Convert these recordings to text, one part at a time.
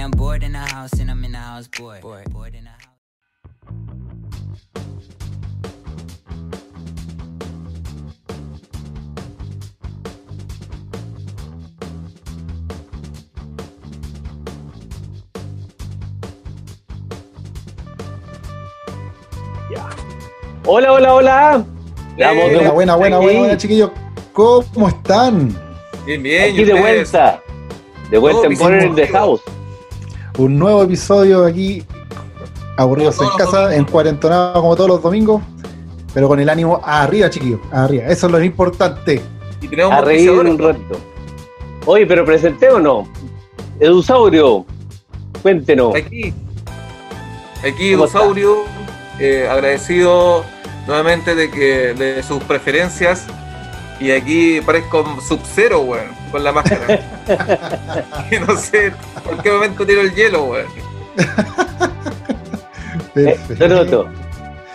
I'm bored in the house and I'm in the house bored. Bored in the house. Hola, hola, hola. Buena, buena, buena, buena, buena, chiquillos. ¿Cómo están? Bien, bien. Aquí de vuelta. De vuelta en Poner in the House. Un nuevo episodio aquí, aburridos en casa, en cuarentonado como todos los domingos, pero con el ánimo arriba, chiquillos, arriba. Eso es lo importante. Y tenemos A reír un ratito. Oye, pero presentémonos. Edusaurio, cuéntenos. Aquí, aquí ¿Cómo Dosaurio, eh, agradecido nuevamente de que de sus preferencias. Y aquí parezco Sub-Zero, weón, con la máscara. y no sé en qué momento tiro el hielo, weón. Eh, Donoto,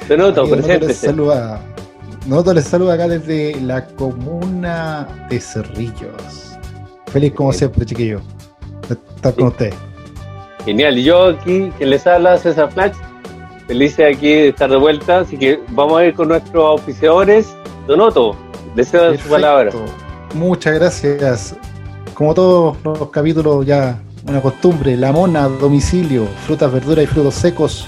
Donoto, Donoto les saluda. Donoto les saluda acá desde la comuna de Cerrillos. Feliz como siempre, chiquillos, de estar con ustedes. Genial. Y yo aquí, que les habla César Flash, feliz de aquí de estar de vuelta. Así que vamos a ir con nuestros auspiciadores. Donoto, deseo su palabra. Muchas gracias. Como todos los capítulos, ya una costumbre, la mona a domicilio, frutas, verduras y frutos secos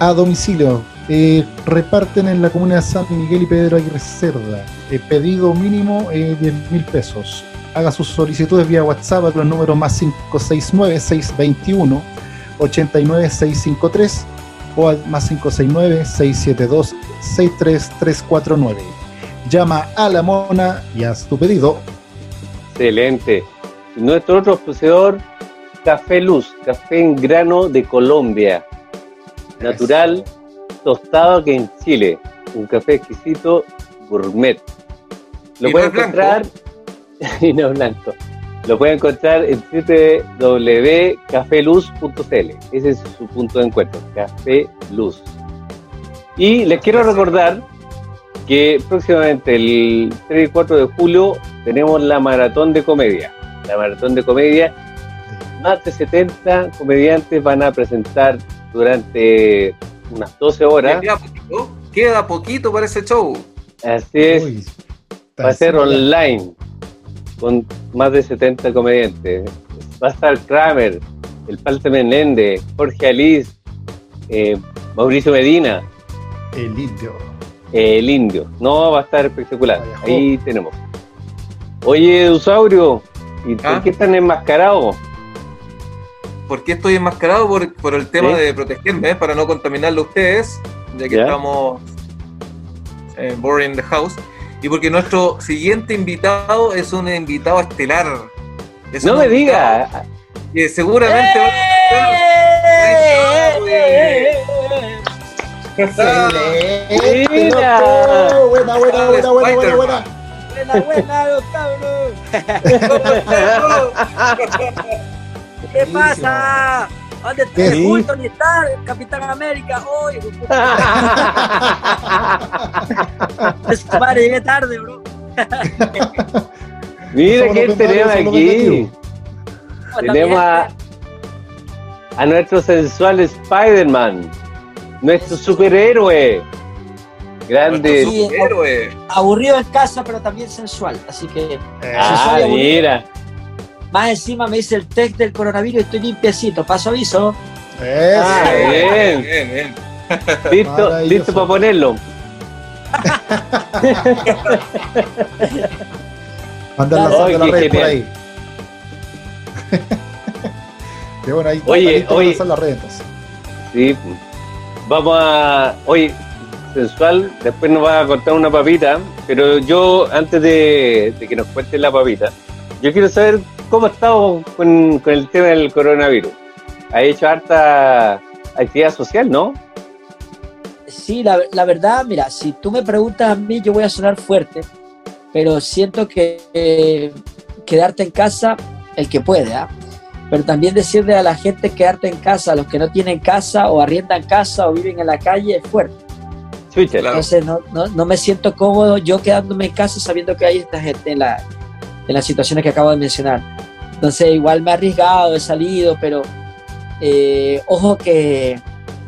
a domicilio. Eh, reparten en la comuna de San Miguel y Pedro Aguirre Cerda. Eh, pedido mínimo eh, 10 mil pesos. Haga sus solicitudes vía WhatsApp a los números más 569-621-89653 o al más 569-672-63349. Llama a la mona y haz tu pedido. Excelente. Nuestro otro auspiciador, Café Luz, café en grano de Colombia. Natural, tostado que en Chile. Un café exquisito, gourmet. Lo no pueden encontrar y no blanco. Lo pueden encontrar en www.cafeluz.cl. Ese es su punto de encuentro, Café Luz. Y les quiero recordar que próximamente el 3 y 4 de julio tenemos la maratón de comedia. La maratón de comedia, más de 70 comediantes van a presentar durante unas 12 horas. Queda poquito, queda poquito para ese show. Así es, Uy, va a ser online con más de 70 comediantes. Va a estar Kramer, el Palte Menéndez, Jorge Alice, eh, Mauricio Medina. El indio. el Indio. No, va a estar espectacular. Ahí tenemos. Oye, Dusaurio, ¿y por ¿Ah? qué están enmascarados? ¿Por qué estoy enmascarado? Por, por el tema Sí. de protegerme, ¿eh? para no contaminarlo a ustedes, ya que Ya. estamos en Boring the House. Y porque nuestro siguiente invitado es un invitado estelar. Es No me invitado diga. Que seguramente va Mira. loco. Buena, buena, buena, buena, buena, buena. Buena, buena, los cabros. ¿Qué pasa? ¿Dónde está culto? ¿Dónde está el Capitán América? Hoy, madre, llegué tarde, bro. Mira quién tenemos aquí. Tenemos a, a nuestro sensual Spider-Man, nuestro superhéroe. Grande. Sí. héroe. Aburrido en casa, pero también sensual. Así que, Ah, sensual y aburrido. mira. más encima me hice el test del coronavirus y estoy limpiecito. Paso aviso. Eso. Ah, bien. Bien, bien. Listo, listo para ponerlo. Mandar la sal de qué las redes por ahí. Y bueno, ahí Oye, oye. las redes entonces. Sí. Vamos a. Oye, sensual, después nos va a contar una papita, pero yo, antes de, que nos cuente la papita, yo quiero saber cómo ha estado con, el tema del coronavirus. Ha hecho harta actividad social, ¿no? Sí, la, la verdad, mira, si tú me preguntas a mí, yo voy a sonar fuerte, pero siento que eh, quedarte en casa, el que puede, ¿ah? Pero también decirle a la gente quedarte en casa, a los que no tienen casa o arriendan casa o viven en la calle, es fuerte. Claro. Entonces no, no, no me siento cómodo yo quedándome en casa sabiendo que hay esta gente en, la, en las situaciones que acabo de mencionar. Entonces igual me he arriesgado, he salido, pero eh, ojo que,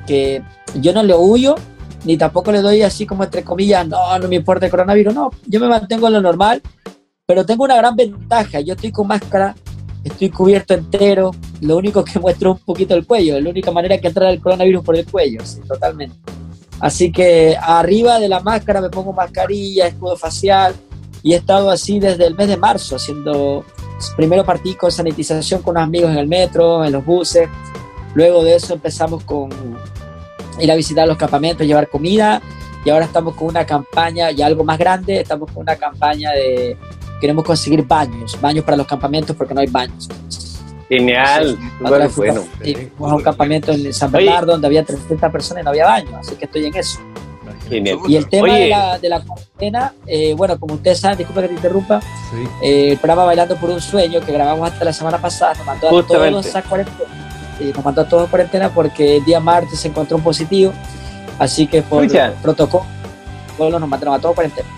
que yo no le huyo, ni tampoco le doy así como entre comillas, no, no me importa el coronavirus, no, yo me mantengo en lo normal, pero tengo una gran ventaja, yo estoy con máscara, estoy cubierto entero, lo único que muestro es un poquito el cuello, la única manera que entrar el coronavirus por el cuello, sí, totalmente. Así que arriba de la máscara me pongo mascarilla, escudo facial y he estado así desde el mes de marzo, haciendo, primero partí con sanitización con unos amigos en el metro, en los buses, luego de eso empezamos con ir a visitar los campamentos, llevar comida y ahora estamos con una campaña ya algo más grande, estamos con una campaña de, queremos conseguir baños, baños para los campamentos porque no hay baños. Genial, Otra súper bueno. fuimos a un campamento en San Bernardo donde había 300 personas y no había baño, así que estoy en eso. Genial. Y el tema Oye. de la, de la cuarentena, eh, bueno, como ustedes saben, disculpa que te interrumpa, Sí. eh, el programa Bailando por un Sueño que grabamos hasta la semana pasada nos mandó a todos a cuarentena, eh, nos mandó a todos a cuarentena porque el día martes se encontró un positivo, así que por Escucha. protocolo nos mandaron a todos a cuarentena.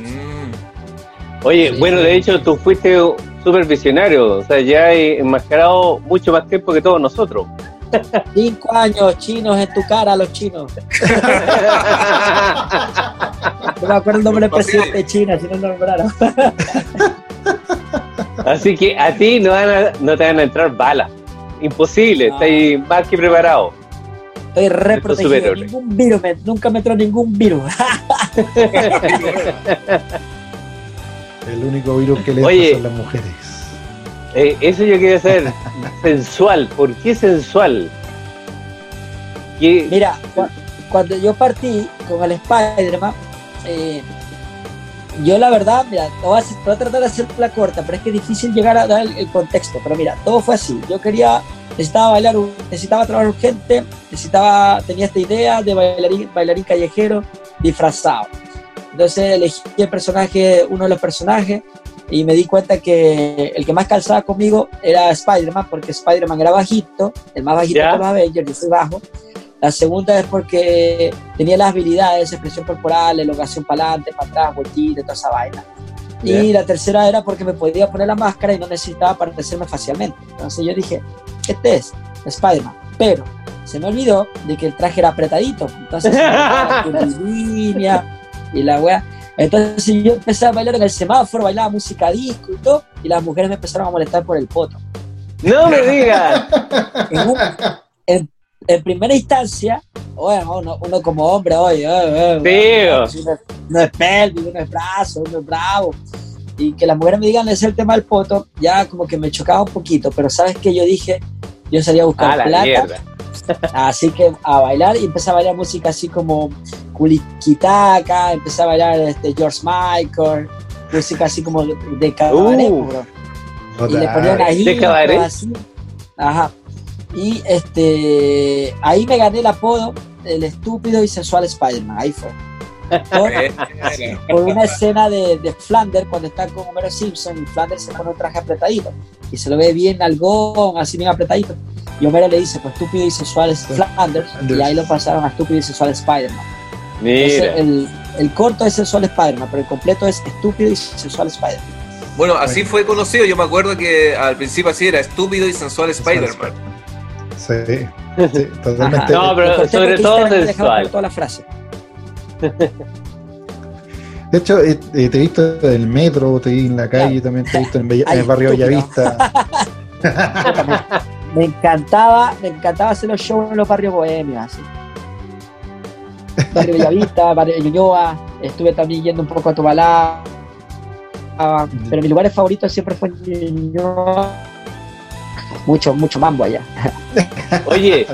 Mm. Oye, Sí. bueno, de hecho tú fuiste súper visionario, o sea, ya he enmascarado mucho más tiempo que todos nosotros. Cinco años chinos en tu cara, los chinos. No me acuerdo el nombre del presidente de China, si no lo nombraron. Así que a ti no, van a- no te van a entrar balas. Imposible, No. estás más que preparado. Estoy re protegido. Ningún virus, nunca me entró ningún virus. El único virus que le Oye. son las mujeres. Eh, eso yo quería saber. sensual, ¿por qué sensual? ¿Qué- Mira, cu- cuando yo partí con el Spider-Man, eh, yo la verdad, mira, te voy, a, voy a tratar de hacer la corta, pero es que es difícil llegar a dar el, el contexto. Pero mira, todo fue así. Yo quería, necesitaba bailar, necesitaba trabajar urgente, necesitaba, tenía esta idea de bailarín, bailarín callejero disfrazado. Entonces elegí el personaje, uno de los personajes, y me di cuenta que el que más calzaba conmigo era Spider-Man, porque Spider-Man era bajito, el más bajito de los Avengers, yo soy bajo. La segunda es porque tenía las habilidades, expresión corporal, elongación para adelante, para atrás, vueltita, toda esa vaina. Y la tercera era porque me podía poner la máscara y no necesitaba parecerme facialmente. Entonces yo dije, este es Spider-Man. Pero se me olvidó de que el traje era apretadito. Entonces línea y la wea. Entonces yo empecé a bailar en el semáforo, bailaba música disco y todo, y las mujeres me empezaron a molestar por el poto. No me digas. En, un- en- en primera instancia, bueno, uno, uno como hombre, oye, oye, oye, Tío. si uno, uno es pélvico, uno es brazo, uno es bravo. Y que las mujeres me digan ese el tema del poto, ya como que me chocaba un poquito, pero sabes que yo dije, yo salía a buscar A la plata, mierda. así que a bailar y empecé a bailar música así como Kulikitaka, empecé a bailar este, George Michael, música así como de, cabaret, Uh. bro y le ahí ¿De cabaret? así. Ajá. Y este ahí me gané el apodo el estúpido y sensual Spider-Man. Ahí fue. Por, por una escena de, de Flanders cuando está con Homero Simpson y Flanders se pone un traje apretadito y se lo ve bien algón, así bien apretadito. Y Homero le dice, pues estúpido y sensual es Flanders. Y ahí lo pasaron a estúpido y sensual Spider-Man. Entonces, el, el corto es sensual Spider-Man, pero el completo es estúpido y sensual Spider-Man. Bueno, así fue conocido. Yo me acuerdo que al principio así era estúpido y sensual Spider-Man. Sí, sí, totalmente. No, pero sobre todo sensual. toda la frase. De hecho, eh, eh, te he visto en el metro, te vi en la calle, también te he visto en, Bella- en Ay, el barrio. Bellavista. me encantaba, me encantaba hacer los shows en los barrios bohemios, así. Barrio Bellavista, Barrio Ñuñoa, estuve también yendo un poco a Tobalá, ah, pero mis lugares favoritos siempre fue Ñuñoa. Mucho, mucho mambo allá. Oye,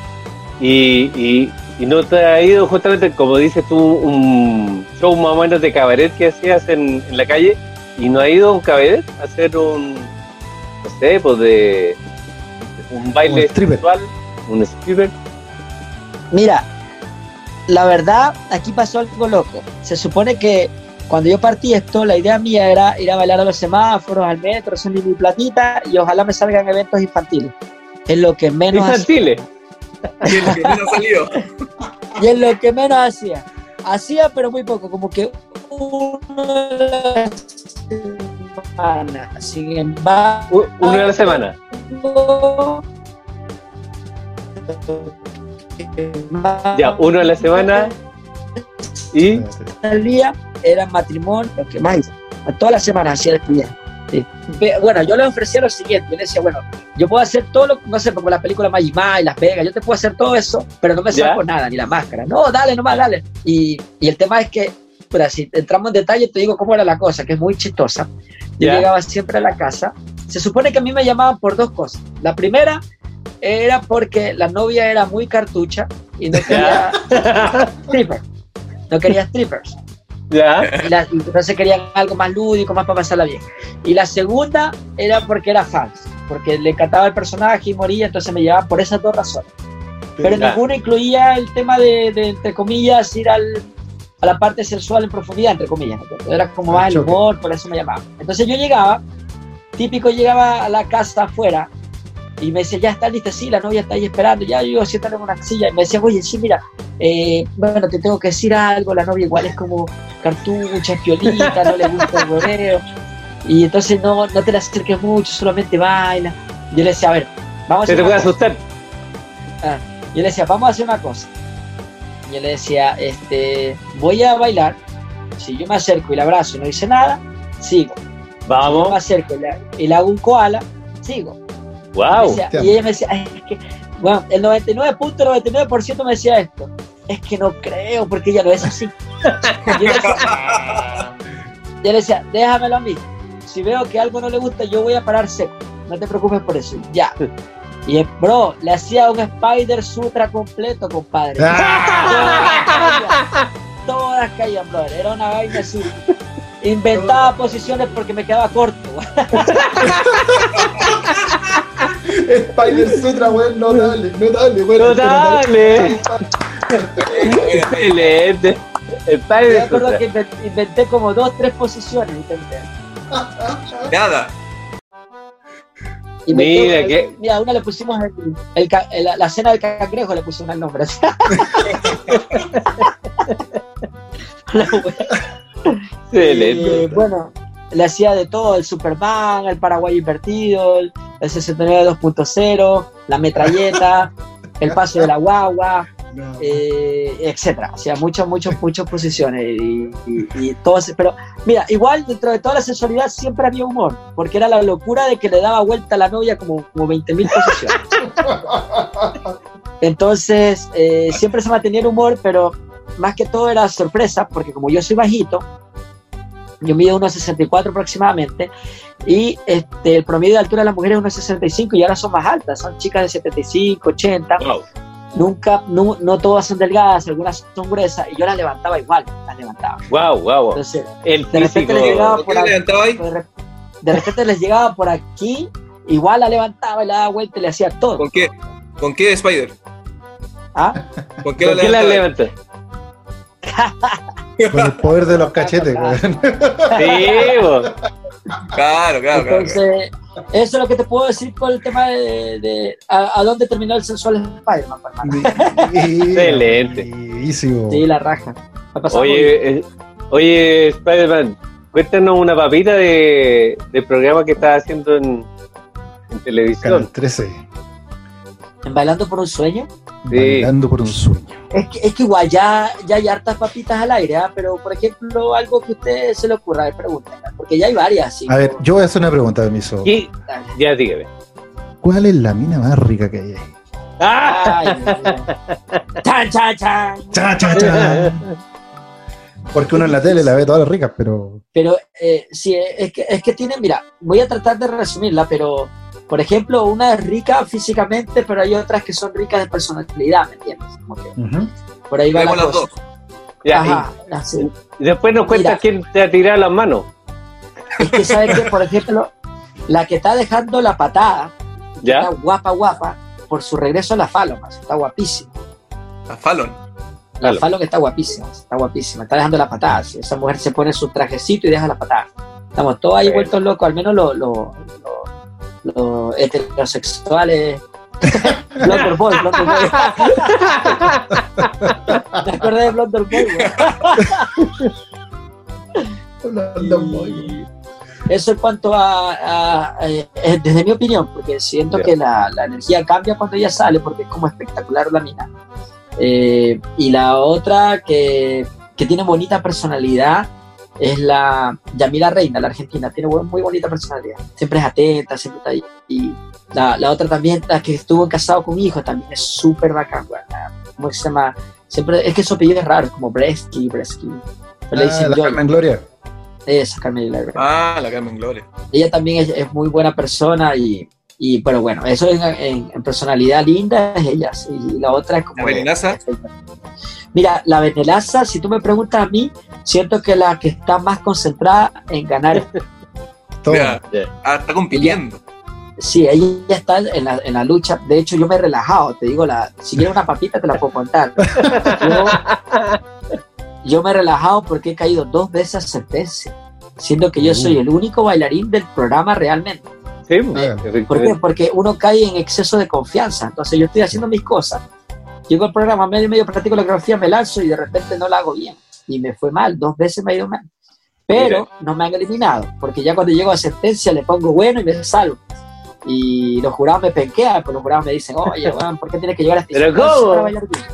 y, y, y no te ha ido justamente, como dices tú, un show más o menos de cabaret que hacías en, en la calle, y no ha ido a un cabaret a hacer un, no sé, pues de un baile Un stripper. sexual, un stripper. Mira, la verdad, aquí pasó algo loco. Se supone que cuando yo partí esto, la idea mía era ir a bailar a los semáforos, al metro, hacer mi platita y ojalá me salgan eventos infantiles. Es lo que menos Infantiles. Y el que menos salió. Y es lo que menos hacía. Hacía, pero muy poco, como que una semana. Sin embargo, U- Uno a la semana. Ya, uno a la semana. Y al día era matrimonio, lo que más hice. Todas las semanas hacía despedida. Sí. Ve- Bueno, yo le ofrecía lo siguiente, yo le decía, bueno, yo puedo hacer todo lo que, no sé, como la película Magic Mike, Las Vegas, yo te puedo hacer todo eso, pero no me Ya. saco nada, ni la máscara. No, dale, nomás, dale. Y, y el tema es que, pero si entramos en detalle, te digo cómo era la cosa, que es muy chistosa. Yo Ya. llegaba siempre a la casa. Se supone que a mí me llamaban por dos cosas. La primera era porque la novia era muy cartucha y no quería strippers. No quería strippers. ya, Y, la- y entonces querían algo más lúdico, más para pasarla bien. Y la segunda era porque era fans, porque le encantaba el personaje y moría, entonces me llevaban por esas dos razones. Pero Ya. ninguna incluía el tema de, de, entre comillas, ir al, a la parte sexual en profundidad, entre comillas. ¿no? Era como más el humor, por eso me llamaban. Entonces yo llegaba, típico llegaba a la casa afuera y me decía, ya está lista, sí, la novia está ahí esperando, ya yo siéntate en una silla. Y me decía, oye, sí, mira, eh, bueno, te tengo que decir algo, la novia igual es como cartucha, piolita, no le gusta el hueveo. Y entonces no, no te la acerques mucho, solamente baila. Yo le decía, a ver, vamos a se hacer te una puede cosa. asustar. Yo le decía, vamos a hacer una cosa. Yo le decía, este, voy a bailar. Si yo me acerco y la abrazo y no dice nada, sigo. Si yo me Vamos. acerco y le, y le hago un koala, sigo. Wow. decía- y ella me decía, "Ay, es que, bueno, el 99.99% me decía esto. Es que no creo, porque ella no es así. yo, le decía, yo le decía, déjamelo a mí. Si veo que algo no le gusta, yo voy a parar seco. No te preocupes por eso. Ya. Y eh, bro, le hacía un Spider Sutra completo, compadre. Ah, Todas caían, brother. Era una vaina así. Inventaba posiciones porque me quedaba corto. Spider Sutra, weón, no dale, no dale, weón. No dale. Excelente. El Yo padre me acuerdo Sutra. que inven- inventé como dos, tres posiciones. Intenté. Nada. Mira que- Mira, a una le pusimos el, el ca- el- la cena del cangrejo, le pusimos el nombre. Excelente. Eh, bueno, le hacía de todo, el Superman, el Paraguay invertido, el, el 69 2.0, la metralleta, el paso de la guagua, No. Eh, etcétera. O sea, muchas, muchas, muchas posiciones y, y, y todo ese- Pero mira, igual dentro de toda la sensualidad siempre había humor, porque era la locura de que le daba vuelta a la novia como, como 20.000 posiciones. Entonces, eh, siempre se mantenía el humor, pero más que todo era sorpresa, porque como yo soy bajito, yo mido unos 64 aproximadamente, y este, el promedio de altura de las mujeres es unos 65 y ahora son más altas, son chicas de 75, 80, Wow. Nunca, no, no todas son delgadas, algunas son gruesas, y yo las levantaba igual, las levantaba. Wow, wow. Entonces, El de repente físico. le llegaba ¿Por qué ahí? de, re- de repente les llegaba por aquí, igual la levantaba y la daba vuelta y le hacía todo. ¿Con qué? ¿Con qué Spider? ¿Ah? ¿Con qué ¿Por qué la levantaba? levanta? Con el poder de los cachetes, weón. Sí, bo. Claro, claro, claro. Eso es lo que te puedo decir por el tema de, de- a, a dónde terminó el sensual Spider-Man. Excelente. Sí, la raja. Oye, eh, oye, Spider-Man, cuéntanos una papita de, del programa que estás haciendo en, en Canal televisión. 13. En Bailando por un sueño. Sí. Bailando por un sueño. Es que, es que igual ya, ya hay hartas papitas al aire, ¿ah? pero por ejemplo, algo que a usted se le ocurra, pregunta, porque ya hay varias. ¿sí? A ver, yo voy a hacer una pregunta, permiso. Y- ya dígame. ¿Cuál es la mina más rica que hay ahí? ¡Ah! ¡Chan, chan, chan! Cha, cha, cha. Porque uno en la tele la ve todas las ricas, pero. Pero eh, sí, es que, es que tiene, mira, voy a tratar de resumirla, pero por ejemplo, una es rica físicamente, pero hay otras que son ricas de personalidad, ¿me entiendes? Como que Ujú. por ahí va la Vemos las cosa. dos. Ya, Ajá, así. y después nos cuentas Mira. quién te ha tirado las manos. Es que sabes que, por ejemplo, la que está dejando la patada, ¿Ya? está guapa, guapa, por su regreso a la Fallon, está guapísima. A Fallon. La. Fallon está guapísima, está guapísima, está dejando la patada. Esa mujer se pone su trajecito y deja la patada. Estamos todos ahí vueltos locos, al menos los los- los- los heterosexuales. Blonder Boy, Blonder Boy. Me acordé de Blonder Boy, güey. Y- eso en cuanto a, a- eh, desde mi opinión, porque siento que la, la energía cambia cuando ella sale, porque es como espectacular la mina. Eh, y la otra que, que tiene bonita personalidad es la Yamila Reina, la argentina, tiene muy bonita personalidad, siempre es atenta, siempre está ahí. Y la, la otra también, la que estuvo casado con mi hijo, también es súper bacán, ¿Cómo se llama? Siempre, es que su apellido es raro, como Bresky, Bresky. Le Ah, dicen la Joy. Carmen Gloria. Esa, Carmen Reina Ah, la Carmen Gloria. ella también es, es muy buena persona y, y pero bueno, eso en, en- en personalidad linda es ella, sí, y la otra es como... ¿La? Mira, la venelaza, si tú me preguntas a mí, siento que la que está más concentrada en ganar, Todo. Ya. Ah, está compitiendo. sí, ella está en la, en la lucha, de hecho yo me he relajado, te digo, la, si quieres una papita te la puedo contar. Yo, yo me he relajado porque he caído dos veces a sentencia, siendo que yo soy el único bailarín del programa realmente. Sí, Ah, ¿Por qué? efectivamente. Porque uno cae en exceso de confianza. Entonces yo estoy haciendo mis cosas. Llego al programa, medio medio practico la coreografía, me lanzo y de repente no la hago bien. Y me fue mal, dos veces me ha ido mal. Pero no me han eliminado, porque ya cuando llego a sentencia le pongo bueno y me salvo. Y los jurados me penquean, pues los jurados me dicen, oye, weón, ¿por qué tienes que llegar a esta ¿Pero instancia cómo? para bailar bien?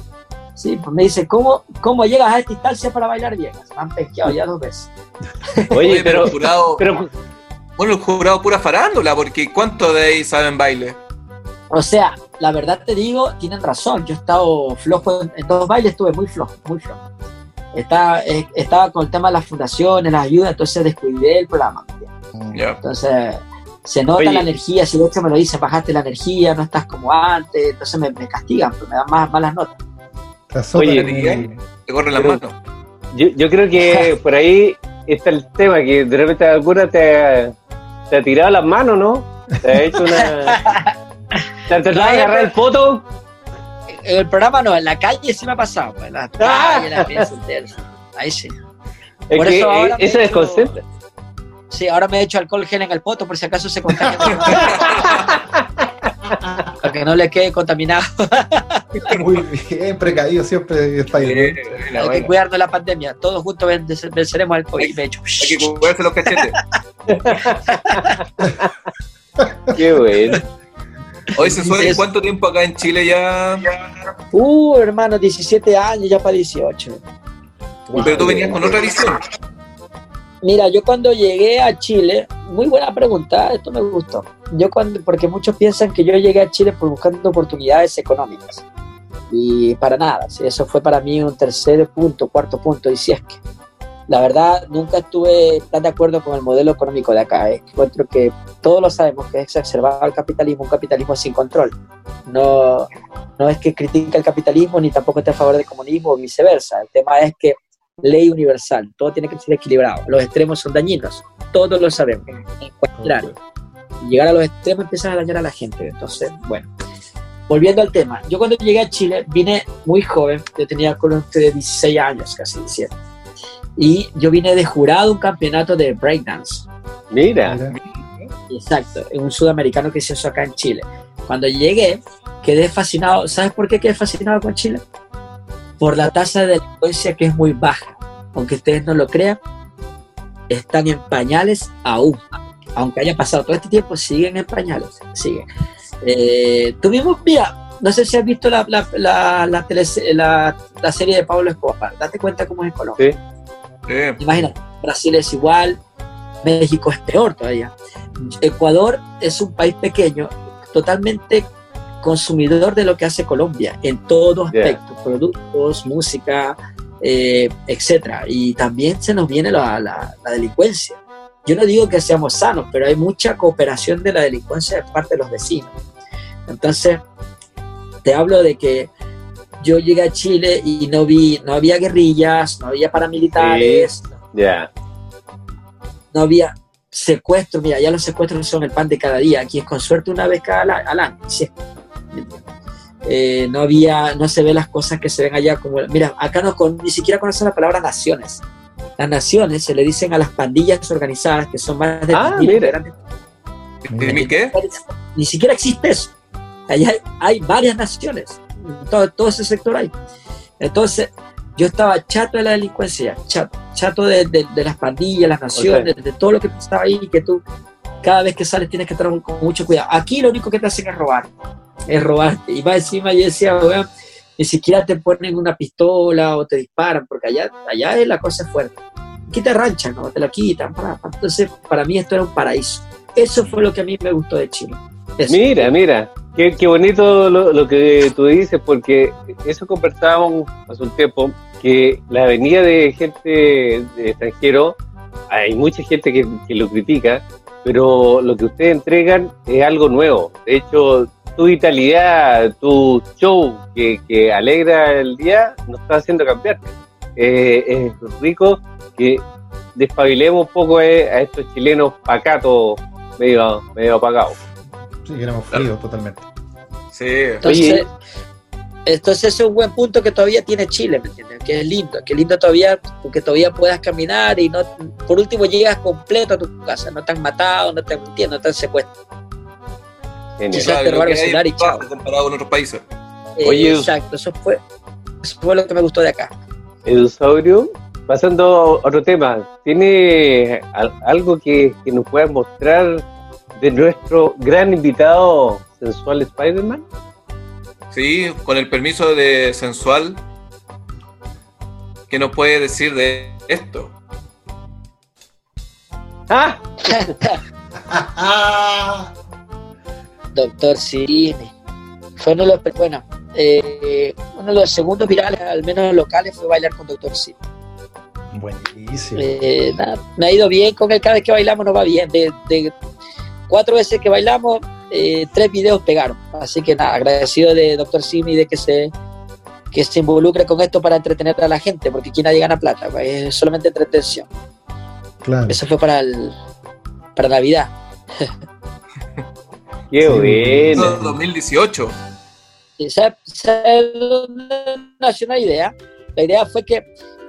Sí, pues me dicen, ¿cómo, ¿cómo llegas a esta instancia para bailar bien? Me han penqueado ya dos veces. Oye, pero, el jurado. pero Bueno, el jurado pura farándula, porque ¿cuántos de ahí saben baile? O sea, la verdad te digo, tienen razón. Yo he estado flojo en, en dos bailes, estuve muy flojo, muy flojo. Estaba, eh, estaba con el tema de las fundaciones, las ayudas, entonces descuidé el programa. Ya. Entonces, se nota Oye. la energía. Si de hecho me lo dicen, bajaste la energía, no estás como antes, entonces me, me castigan, pues, me dan más malas notas. Te Oye, el- Te corren las manos. yo, yo creo que por ahí está el tema, que de repente alguna te, te ha tirado las manos, ¿no? Te ha hecho una... ¿Te ha tratado de agarrar el poto? En el programa no, en la calle sí me ha pasado. Pues, en la calle, en la ahí sí. Es Por que eso ahora eso me he desconcentra. Sí, ahora me he hecho alcohol gel en el poto por si acaso se contagia. Para que no le quede contaminado. Muy bien, precavido siempre Spider-Man. Buena, Hay que cuidarnos de la pandemia. Todos juntos vencer- venceremos al COVID. Me he hecho. Hay que cuidarse los cachetes. Qué bueno. Hoy se suele, ¿cuánto tiempo acá en Chile ya? Uh, hermano, 17 años, ya para 18. Pero tú venías con otra visión. Mira, yo cuando llegué a Chile, muy buena pregunta, esto me gustó. Yo cuando, porque muchos piensan que yo llegué a Chile por buscando oportunidades económicas. Y para nada, eso fue para mí un tercer punto, cuarto punto, y si es que. La verdad, nunca estuve tan de acuerdo con el modelo económico de acá. eh. Encuentro que todos lo sabemos que es exacerbado el capitalismo, un capitalismo sin control. No, no es que critique el capitalismo ni tampoco esté a favor del comunismo o viceversa. El tema es que ley universal, todo tiene que ser equilibrado. Los extremos son dañinos, todos lo sabemos. Y llegar a los extremos empiezan a dañar a la gente. Entonces, bueno, volviendo al tema, yo cuando llegué a Chile vine muy joven, yo tenía con ustedes 16 años, casi 17. Y yo vine de jurado a un campeonato de breakdance. Mira. Mira. Exacto, en un sudamericano que se hizo acá en Chile. Cuando llegué, quedé fascinado. ¿Sabes por qué quedé fascinado con Chile? Por la tasa de delincuencia que es muy baja. Aunque ustedes no lo crean, están en pañales aún. Aunque haya pasado todo este tiempo, siguen en pañales. Siguen. Eh, tuvimos, mira, no sé si has visto la, la, la, la, tele- la- la serie de Pablo Escobar. Date cuenta cómo es en Colombia. Sí. Eh, Imagínate, Brasil es igual, México es peor todavía. Ecuador es un país pequeño, totalmente consumidor de lo que hace Colombia en todo Yeah. aspecto, productos, música, eh, etcétera. Y también se nos viene la, la- la delincuencia. Yo no digo que seamos sanos, pero hay mucha cooperación de la delincuencia de parte de los vecinos. Entonces, te hablo de que yo llegué a Chile y no vi, no había guerrillas, no había paramilitares, Ya. no había secuestros. Mira, ya los secuestros son el pan de cada día. Aquí es con suerte una vez cada al año. sí. Eh, no había, no se ve las cosas que se ven allá como, mira, acá no con, ni siquiera conocen la palabra naciones. Las naciones se le dicen a las pandillas organizadas que son más de Ah, 10.000 mira. ¿y ¿Qué? Ni siquiera existe eso. Allá hay, hay varias naciones. Todo, todo ese sector hay. Entonces, yo estaba chato de la delincuencia, chato, chato de, de- de las pandillas, las naciones, de todo lo que pasaba ahí, que tú cada vez que sales tienes que estar con mucho cuidado. Aquí lo único que te hacen es robar, es robarte. Y más encima yo decía, weón, ni siquiera te ponen una pistola o te disparan, porque allá, allá es la cosa es fuerte. Aquí te arranchan, ¿no? te la quitan. pa, pa. Entonces, para mí esto era un paraíso. Eso fue lo que a mí me gustó de Chile. Eso. Mira, mira, qué, qué bonito lo, que tú dices, porque eso conversábamos hace un tiempo, que la venida de gente de extranjero, hay mucha gente que, lo critica, pero lo que ustedes entregan es algo nuevo. De hecho, tu vitalidad, tu show que, alegra el día, nos está haciendo cambiar. Eh, es rico que despabilemos un poco eh, a estos chilenos pacatos, medio apagados. Sí, que éramos fríos totalmente. Sí. Entonces, Oye. entonces ese es un buen punto que todavía tiene Chile, ¿me entiendes? Que es lindo, que es lindo todavía, que todavía puedas caminar y no, por último llegas completo a tu casa, no te han matado, no te han mentido, no te han secuestrado. Genial. Quizás Claro, te lo robaron el celular y chao. comparado con otros países. Oye, Eh, exacto, eso fue, eso fue lo que me gustó de acá. Edusaurio, pasando a otro tema, ¿tiene al- algo que, que nos pueda mostrar de nuestro gran invitado sensual Spider-Man? Sí, con el permiso de Sensual, ¿qué nos puede decir de esto? ¡Ah! Doctor Cine. Fue uno de los, bueno, eh, uno de los segundos virales, al menos locales, fue bailar con Doctor Cine. Buenísimo. Eh, nada, me ha ido bien con él, cada vez que bailamos nos va bien. De, de cuatro veces que bailamos, eh, tres videos pegaron. Así que nada, agradecido de Doctor Simi de que se, que se involucre con esto para entretener a la gente, porque aquí nadie gana plata, pues, es solamente entretención. Claro. Eso fue para el, para Navidad. ¡Qué Sí. bueno! 2018. ¿Y ¿Sabes sabe dónde nació una idea? La idea fue que,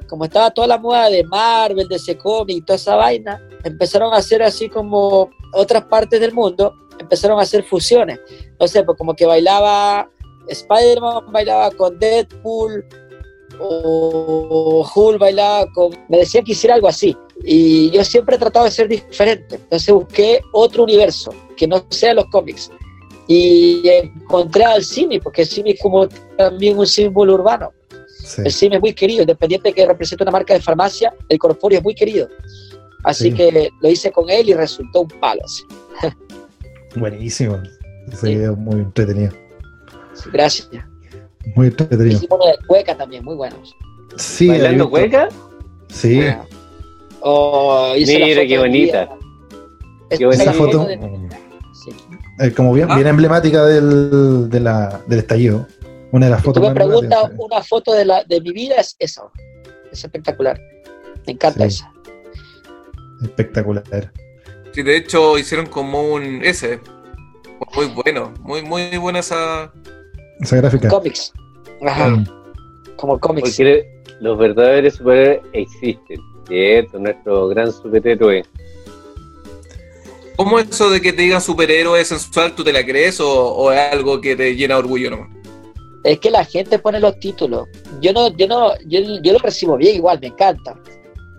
como estaba toda la moda de Marvel, de ese cómic y toda esa vaina, empezaron a hacer así como otras partes del mundo, empezaron a hacer fusiones. No sé, pues como que bailaba Spider-Man, bailaba con Deadpool, o Hulk bailaba con... Me decían que hiciera algo así. Y yo siempre he tratado de ser diferente. Entonces busqué otro universo, que no sea los cómics y encontré al Simi, porque el Simi es como también un símbolo urbano. Sí. El Simi es muy querido, independiente de que represente una marca de farmacia, el corpóreo es muy querido. Así Sí. que lo hice con él y resultó un palo. así. Buenísimo. Ese Sí. video muy entretenido. Gracias. Muy entretenido. Hicimos uno de cueca también, muy buenos. Sí, ¿Bailando cueca? Sí. Oh, hice la Mira, qué bonita. Qué es Esa foto, de- sí. eh, como bien, Ah. bien emblemática del, de la, del estallido. Una de las Si tú fotos me preguntas una foto de, la, de mi vida, es esa. Es espectacular. Me encanta Sí. esa. Espectacular. Sí, de hecho hicieron como un S. Muy bueno, muy, muy buena esa. Esa gráfica. Cómics. Ajá, Mm. como cómics. Porque los verdaderos superhéroes existen. ¿Cierto? Nuestro gran superhéroe. ¿Cómo eso de que te digan superhéroe sensual, tú te la crees o, o es algo que te llena de orgullo nomás? Es que la gente pone los títulos. Yo no, yo no, yo, yo lo recibo bien igual, me encanta.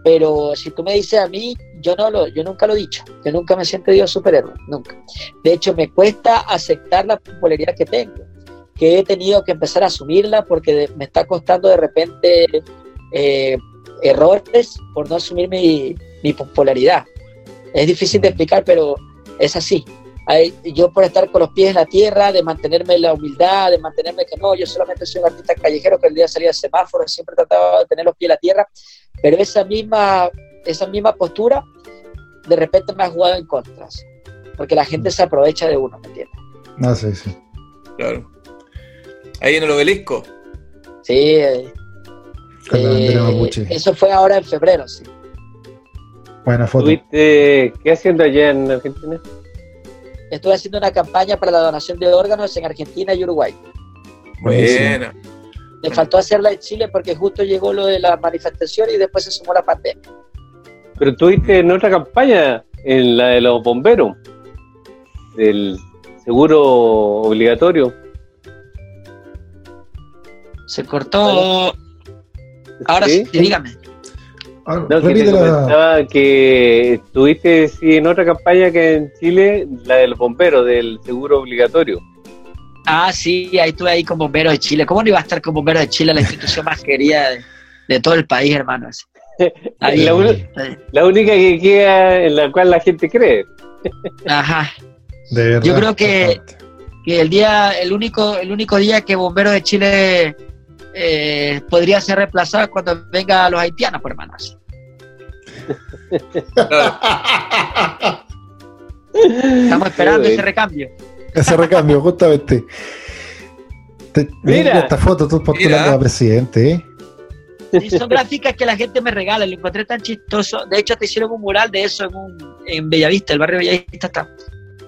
Pero si tú me dices a mí, yo no lo, yo nunca lo he dicho. Yo nunca me he sentido superhéroe, nunca. De hecho, me cuesta aceptar la popularidad que tengo, que he tenido que empezar a asumirla porque me está costando de repente eh, errores por no asumir mi, mi popularidad. Es difícil de explicar, pero es así. Hay- yo por estar con los pies en la tierra, de mantenerme en la humildad, de mantenerme que no, yo solamente soy un artista callejero que el día de salir al semáforo siempre trataba de tener los pies en la tierra, pero esa misma, esa misma postura de repente me ha jugado en contras, porque la gente se aprovecha de uno, ¿me entiendes? Ah, sí, sí. Claro. Ahí en el obelisco. Sí, eh, Con la bandera eh, mapuche. eso fue ahora en febrero, sí. Buena foto. ¿Tuviste qué haciendo allá en Argentina? Estuve haciendo una campaña para la donación de órganos en Argentina y Uruguay. Buenísimo. Buena. Me faltó hacerla en Chile porque justo llegó lo de la manifestación y después se sumó la pandemia. Pero tuviste en otra campaña, en la de los bomberos, del seguro obligatorio. Se cortó. Ahora sí, ¿Sí? dígame. Ah, No, que te comentaba que estuviste sí, en otra campaña que en Chile, la del bombero, del seguro obligatorio. Ah, sí, ahí estuve ahí con Bomberos de Chile. ¿Cómo no iba a estar con Bomberos de Chile, la institución más querida de, de todo el país, hermano? Ahí, La, única que queda en la cual la gente cree. Ajá. De verdad. Yo creo que- que el día, el único, el único día que Bomberos de Chile eh, podría ser reemplazado es cuando vengan los haitianos, por hermanos. Claro. Estamos esperando ese recambio. Ese recambio, justamente. Te- Mira. mira esta foto, tú postulando a presidente, ¿eh? Y son gráficas que la gente me regala, lo encontré tan chistoso. De hecho, te hicieron un mural de eso en, un, en Bellavista, el barrio Bellavista está.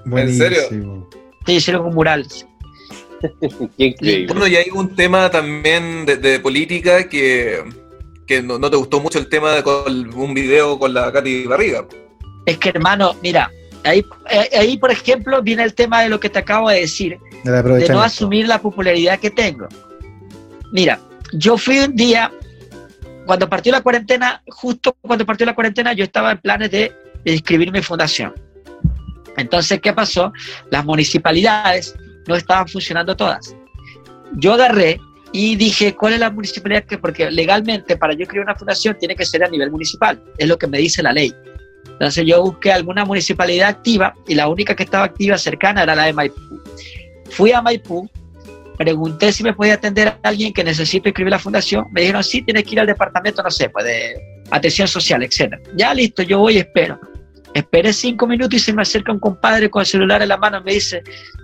Buenísimo. serio? Te hicieron un mural. Qué increíble. Bueno, y hay un tema también de, de política que, que no, no te gustó mucho el tema de con un video con la Katy Barriga. Es que, hermano, mira, ahí, eh, ahí, por ejemplo, viene el tema de lo que te acabo de decir, de no asumir la popularidad que tengo. Mira, yo fui un día, cuando partió la cuarentena, justo cuando partió la cuarentena, yo estaba en planes de, de inscribir mi fundación. Entonces, ¿qué pasó? Las municipalidades no estaban funcionando todas. Yo agarré y dije, ¿cuál es la municipalidad que? Porque legalmente para yo crear una fundación tiene que ser a nivel municipal, es lo que me dice la ley. Entonces yo busqué alguna municipalidad activa y la única que estaba activa cercana era la de Maipú. Fui a Maipú, pregunté si me podía atender a alguien que necesite inscribir la fundación. Me dijeron, sí, tienes que ir al departamento, no sé, pues de atención social, etcétera. Ya listo, yo voy y espero. Esperé cinco minutos y se me acerca un compadre con el celular en la mano y me dice,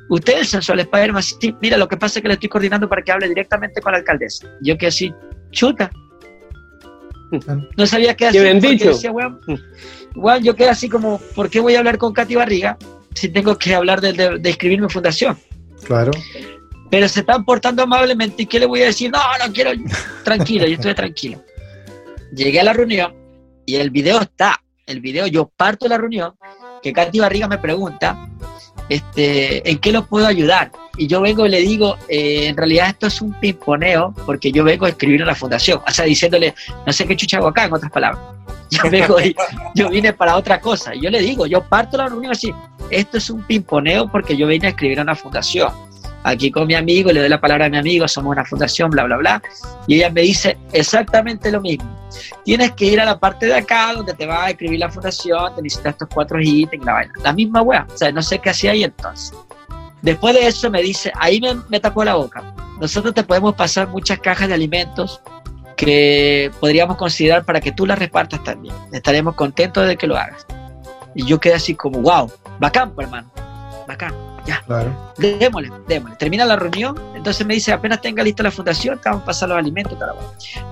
¿usted es el sensual Spider-Man? Sí, mira, lo que pasa es que le estoy coordinando para que hable directamente con la alcaldesa. Yo que así, chuta. No sabía qué hacer. bien porque dicho. decía, weón, yo quedé así como, ¿por qué voy a hablar con Katy Barriga si tengo que hablar de, de, de escribir mi fundación? Claro. pero se están portando amablemente y ¿qué le voy a decir? No, no quiero, tranquilo, yo estoy tranquilo. Llegué a la reunión y el video está, el video, yo parto de la reunión, que Katy Barriga me pregunta, este, ¿en qué lo puedo ayudar? Y yo vengo y le digo, eh, en realidad esto es un pimponeo, porque yo vengo a escribir en la fundación, o sea, diciéndole, no sé qué chucha hago acá, en otras palabras. Yo, vengo y, yo vine para otra cosa. Y yo le digo, yo parto la reunión así, esto es un pimponeo porque yo vine a escribir en una fundación aquí con mi amigo, le doy la palabra a mi amigo, somos una fundación, bla, bla, bla. Y ella me dice exactamente lo mismo. Tienes que ir a la parte de acá donde te va a escribir la fundación, te necesitas estos cuatro ítems, la vaina. La misma wea. O sea, no sé qué hacía ahí entonces. Después de eso me dice, ahí me, me tapó la boca. Nosotros te podemos pasar muchas cajas de alimentos que podríamos considerar para que tú las repartas también. Estaremos contentos de que lo hagas. Y yo quedé así como, wow, bacán, pues, hermano, bacán. Ya, Claro. démosle, démosle. Termina la reunión, entonces me dice, apenas tenga lista la fundación, te vamos a pasar los alimentos, tal.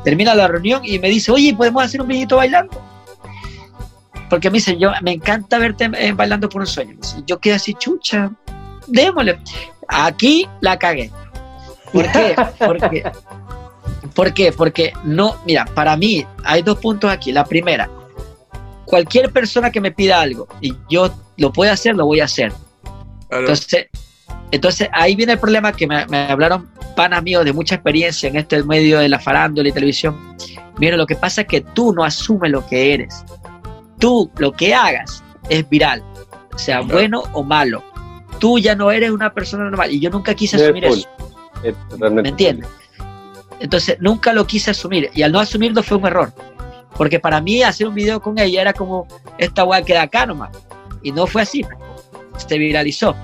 Termina la reunión y me dice, oye, ¿podemos hacer un videito bailando? Porque me dice, yo me encanta verte eh, bailando por un sueño. Dice, yo quedé así, chucha, démosle. Aquí la cagué. ¿Por qué? Porque, ¿Por qué? Porque no, mira, para mí hay dos puntos aquí. La primera, cualquier persona que me pida algo y yo lo pueda hacer, lo voy a hacer. Claro. Entonces, entonces ahí viene el problema que me, me hablaron panas míos de mucha experiencia en este medio de la farándula y televisión. Mira, lo que pasa es que tú no asumes lo que eres. Tú lo que hagas es viral, sea Claro. bueno o malo. Tú ya no eres una persona normal y yo nunca quise asumir eso. Es ¿Me entiendes? Entonces nunca lo quise asumir y al no asumirlo fue un error. Porque para mí hacer un video con ella era como esta weá queda acá nomás. Y no fue así. Se viralizó.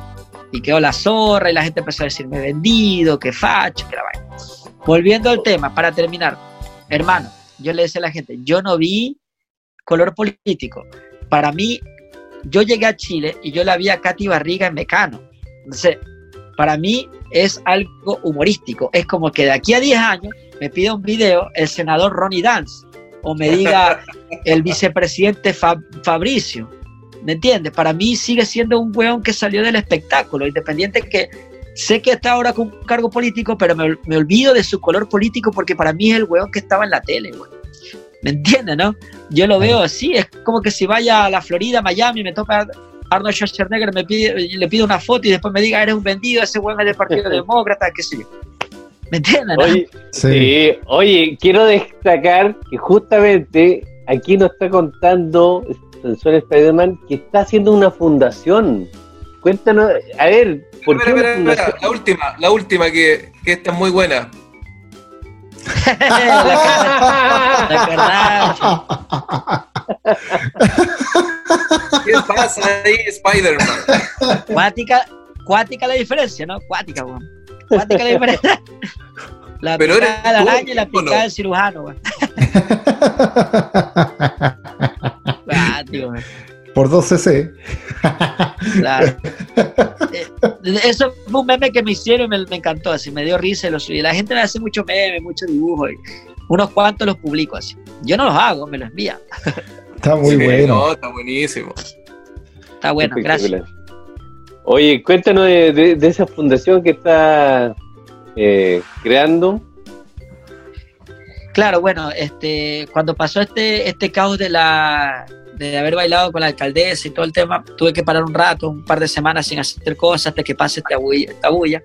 Y quedó la zorra y la gente empezó a decirme vendido, que facho, que la vaina. Volviendo al tema, para terminar. Hermano, yo le decía a la gente, yo no vi color político. Para mí, yo llegué a Chile y yo la vi a Katy Barriga en Mecano. Entonces, para mí es algo humorístico. Es como que de aquí a 10 años me pida un video el senador Ronnie Dance o me diga el vicepresidente Fa- Fabricio. ¿Me entiendes? Para mí sigue siendo un weón que salió del espectáculo, independiente que sé que está ahora con un cargo político, pero me, me olvido de su color político porque para mí es el weón que estaba en la tele, weón. ¿Me entiendes, no? Yo lo veo así, es como que si vaya a la Florida, Miami, me toca Arnold Schwarzenegger, me pide, le pide una foto y después me diga, eres un vendido, ese weón es del Partido Demócrata, qué sé yo. ¿Me entiendes, no? Oye, Sí. sí, oye, quiero destacar que justamente aquí nos está contando Sensor Spider-Man que está haciendo una fundación. Cuéntanos, a ver, ¿por Espera, qué la última, la última que, que esta es muy buena. La ¿Qué pasa ahí, Spider-Man? Cuática, cuática la diferencia, ¿no? Cuática, weón. Cuática la diferencia. La Pero picada del tú, araña y la ¿o no? picada del cirujano, weón. Cuático, weón. Por 2 cc. Claro. Eh, Eso fue un meme que me hicieron y me, me encantó, así me dio risa y lo subí. La gente me hace mucho meme, mucho dibujo y unos cuantos los publico así. Yo no los hago, me los envían. Está muy Sí, bueno. no, está buenísimo. Está bueno, gracias. Oye, cuéntanos de, de- de esa fundación que está eh, creando. Claro, bueno, este, cuando pasó este, este caos de la de haber bailado con la alcaldesa y todo el tema, tuve que parar un rato, un par de semanas sin hacer cosas hasta que pase esta bulla, esta bulla.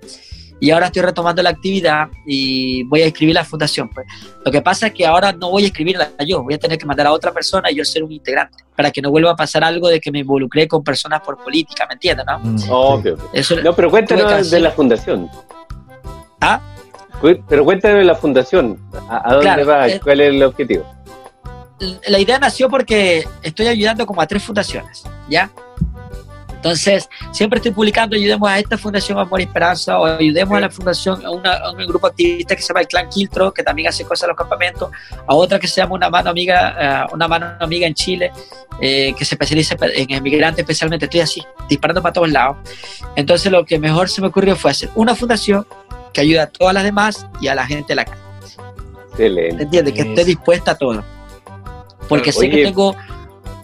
Y ahora estoy retomando la actividad y voy a escribir la fundación. Pues. Lo que pasa es que ahora no voy a escribirla yo, voy a tener que mandar a otra persona y yo ser un integrante, para que no vuelva a pasar algo de que me involucré con personas por política, ¿me entiendes? No? Mm, Oh, ok, ok. Eso, No, pero cuéntanos de la fundación. ¿Ah? Pero cuéntanos de la fundación. ¿A, a dónde Claro, va? eh, ¿Cuál es el objetivo? La idea nació porque estoy ayudando como a tres fundaciones, ¿ya? Entonces, siempre estoy publicando, ayudemos a esta Fundación Amor y Esperanza, o ayudemos a la fundación, a, una- a un grupo activista que se llama el Clan Quiltro, que también hace cosas en los campamentos, a otra que se llama Una Mano Amiga, eh, una mano amiga en Chile, eh, que se especializa en emigrantes especialmente, estoy así, disparando para todos lados. Entonces, lo que mejor se me ocurrió fue hacer una fundación que ayuda a todas las demás y a la gente de la calle. Excelente. ¿Entiendes? Que esté dispuesta a todo. Porque sé que tengo,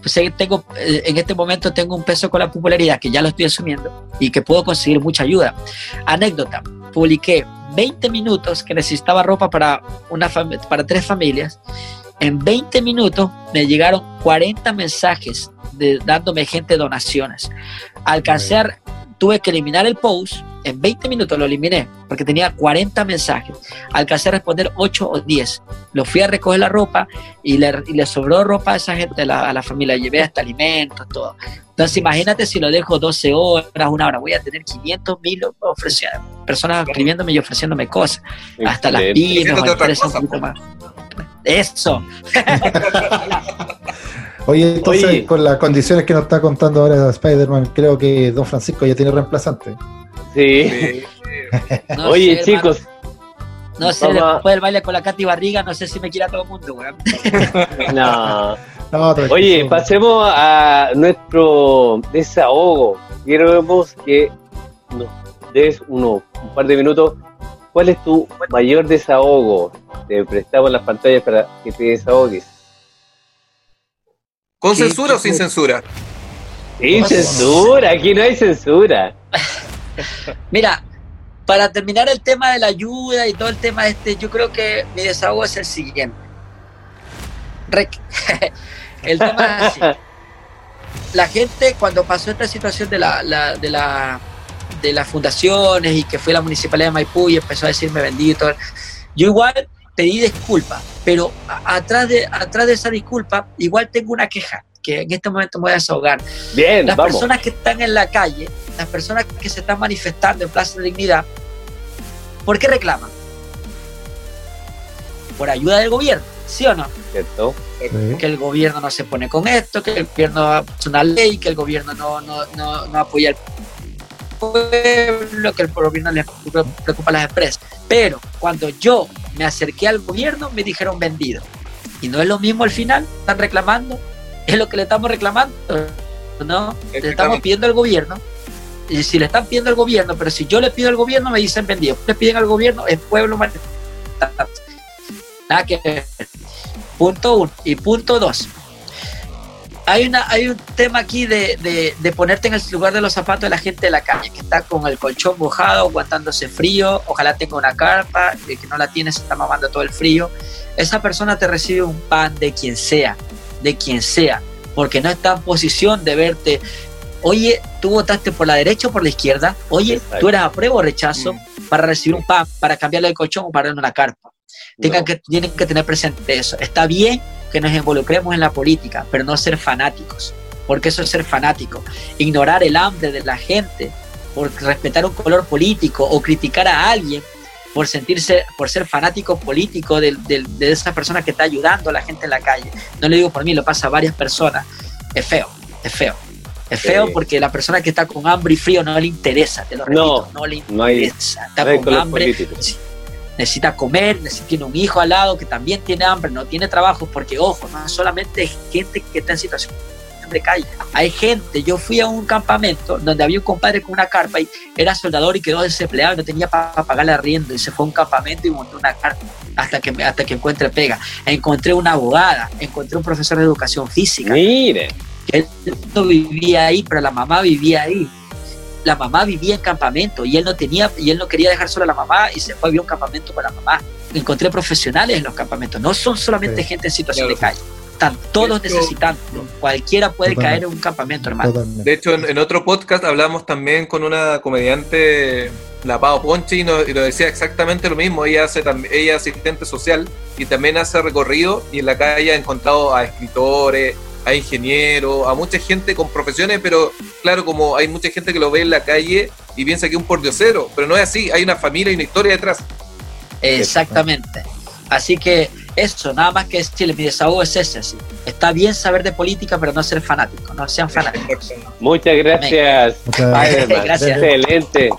sé que tengo, eh, en este momento tengo un peso con la popularidad que ya lo estoy asumiendo y que puedo conseguir mucha ayuda. Anécdota, publiqué 20 minutos que necesitaba ropa para, una para tres familias. En 20 minutos me llegaron 40 mensajes de, dándome gente donaciones. Alcancé, a- tuve que eliminar el post. En 20 minutos lo eliminé porque tenía 40 mensajes. Alcancé a responder 8 o 10. Lo fui a recoger la ropa y le, y le sobró ropa a esa gente, a la, a la familia. Llevé hasta alimentos, todo. Entonces, imagínate si lo dejo 12 horas, una hora. Voy a tener 500 mil personas escribiéndome y ofreciéndome cosas. Hasta las poquito más. Eso. Oye, entonces, Oye. con las condiciones que nos está contando ahora Spider-Man, creo que Don Francisco ya tiene reemplazante. Sí. Sí. No Oye, sé, chicos, hermano. No sé, después del baile con la Katy Barriga, no sé si me quiera todo el mundo, weón. no. No. Oye, pasemos a nuestro desahogo. Queremos que nos des uno, un par de minutos. ¿Cuál es tu mayor desahogo? Te prestamos las pantallas para que te desahogues. ¿Con ¿Qué- censura o sin censura? Sin censura, aquí no hay censura. Mira, para terminar el tema de la ayuda y todo el tema este, yo creo que mi desahogo es el siguiente. Rec- el tema es así. La gente cuando pasó esta situación de la, la- de la de las fundaciones y que fue la municipalidad de Maipú y empezó a decirme bendito, yo igual pedí disculpas, pero atrás de atrás de esa disculpa igual tengo una queja que en este momento me voy a desahogar. Bien, Las vamos. personas que están en la calle, las personas que se están manifestando en Plaza de Dignidad, ¿por qué reclaman? Por ayuda del gobierno, ¿sí o no? ¿Cierto? Sí. Que el gobierno no se pone con esto, que el gobierno hace una ley, que el gobierno no, no, no, no apoya al pueblo, que el gobierno le preocupa a las empresas. Pero cuando yo me acerqué al gobierno, me dijeron vendido. Y no es lo mismo al final, están reclamando, es lo que le estamos reclamando, ¿no? Le estamos pidiendo al gobierno. Y si le están pidiendo al gobierno, pero si yo le pido al gobierno, me dicen vendido. Le piden al gobierno, es pueblo manifestante. Nada que ver. Punto uno. Y punto dos. Hay, una, hay un tema aquí de, de- de ponerte en el lugar de los zapatos de la gente de la calle, que está con el colchón mojado, aguantándose frío, ojalá tenga una carpa, de que no la tiene, se está mamando todo el frío. Esa persona te recibe un pan de quien sea, de quien sea, porque no está en posición de verte. Oye, tú votaste por la derecha o por la izquierda. Oye, Exacto. tú eres apruebo o rechazo para recibir un pan, para cambiarle el colchón o para darle una carpa tengan No. que, tienen que tener presente eso. Está bien que nos involucremos en la política, pero no ser fanáticos, porque eso es ser fanático. Ignorar el hambre de la gente por respetar un color político o criticar a alguien por sentirse, por ser fanático político de, de, de, esa persona que está ayudando a la gente en la calle. No lo digo por mí, lo pasa a varias personas. Es feo, es feo. Es feo sí. porque la persona que está con hambre y frío no le interesa, te lo repito, no, no le interesa. No hay, está no con hambre, político. Necesita comer, necesita, tiene un hijo al lado que también tiene hambre, no tiene trabajo, porque ojo, no solamente gente que está en situación de calle. Hay gente, yo fui a un campamento donde había un compadre con una carpa y era soldador y quedó desempleado y no tenía para pagar la rienda y se fue a un campamento y montó una carpa hasta que, hasta que encuentre pega. Encontré una abogada, encontré un profesor de educación física. Mire. Que él no vivía ahí, pero la mamá vivía ahí. La mamá vivía en campamento y él no tenía y él no quería dejar sola a la mamá y se fue a vivir un campamento con la mamá. Encontré profesionales en los campamentos, no son solamente sí. gente en situación claro. de calle están todos hecho, necesitando. Cualquiera puede Totalmente. caer en un campamento, hermano. Totalmente. De hecho, en, en, otro podcast hablamos también con una comediante, la Pau Ponchi, y nos, y nos, decía exactamente lo mismo. Ella, hace, ella es asistente social y también hace recorrido y en la calle ha encontrado a escritores, a ingenieros, a mucha gente con profesiones, pero claro, como hay mucha gente que lo ve en la calle y piensa que es un pordiosero, pero no es así, hay una familia y una historia detrás. Exactamente. Así que eso, nada más que decirle, mi desahogo es ese, así. Está bien saber de política, pero no ser fanático, no sean fanáticos. Muchas gracias. Muchas gracias. Excelente.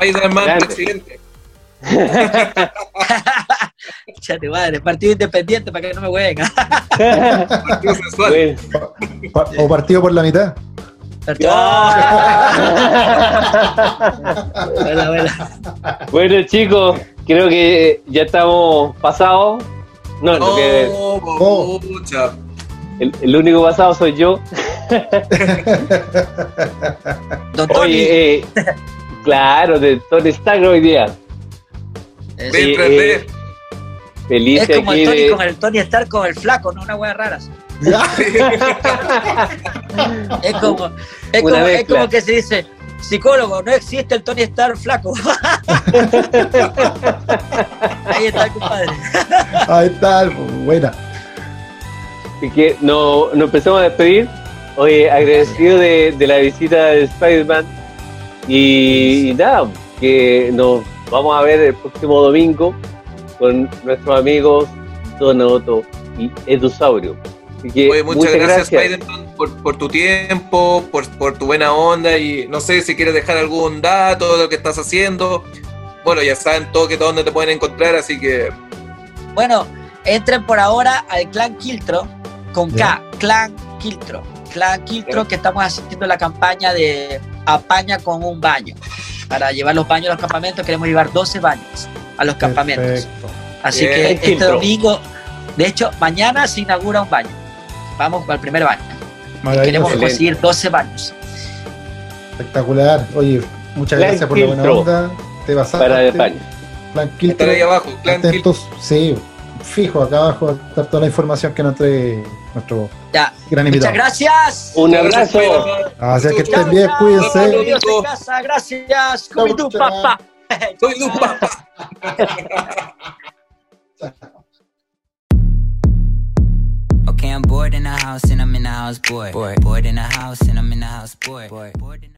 Spider-Man, presidente. Chate madre, partido independiente para que no me jueguen. O partido por la mitad. buena, buena. Bueno chicos, creo que ya estamos pasados. No, no que, oh, el, el, único pasado soy yo. Don Tony. Oye, eh, claro, de Tony Stark hoy día. Sí, eh, feliz es como el Tony de... con el Tony Stark con el flaco, no una hueá rara. es como, es como, es como que se dice, psicólogo, no existe el Tony Stark flaco. Ahí está, compadre. Ahí está, buena. Así que nos no empezamos a despedir. Oye, agradecido de, de la visita de Spider-Man. Y, y, nada, que nos vamos a ver el próximo domingo con nuestros amigos Donato y Edusaurio. Así que, Oye, muchas, muchas gracias, gracias. Por, por, tu tiempo, por, por, tu buena onda y no sé si quieres dejar algún dato de lo que estás haciendo. Bueno, ya saben todo que dónde te pueden encontrar, así que... Bueno, entren por ahora al Clan Kiltro con K, Clan Kiltro. Clan Kiltro, que estamos haciendo la campaña de apaña con un baño. Para llevar los baños a los campamentos, queremos llevar 12 baños a los campamentos. Perfecto. Así Bien, que este domingo, de hecho, mañana se inaugura un baño. Vamos al primer baño. Queremos conseguir 12 baños. Espectacular. Oye, muchas gracias por la buena onda. Te vas a Para España. Clan Kiltro. ahí abajo. Atentos, sí, fijo, acá abajo está toda la información que nos trae nuestro ya. gran invitado. Muchas gracias. Un abrazo. Así que estén bien, cuídense. Dios en casa, gracias. Come tu papá. Soy tu papá. Okay, I'm bored in the house and I'm in the house, boy. Bored, bored in the house and I'm in the house, boy. boy. Bored in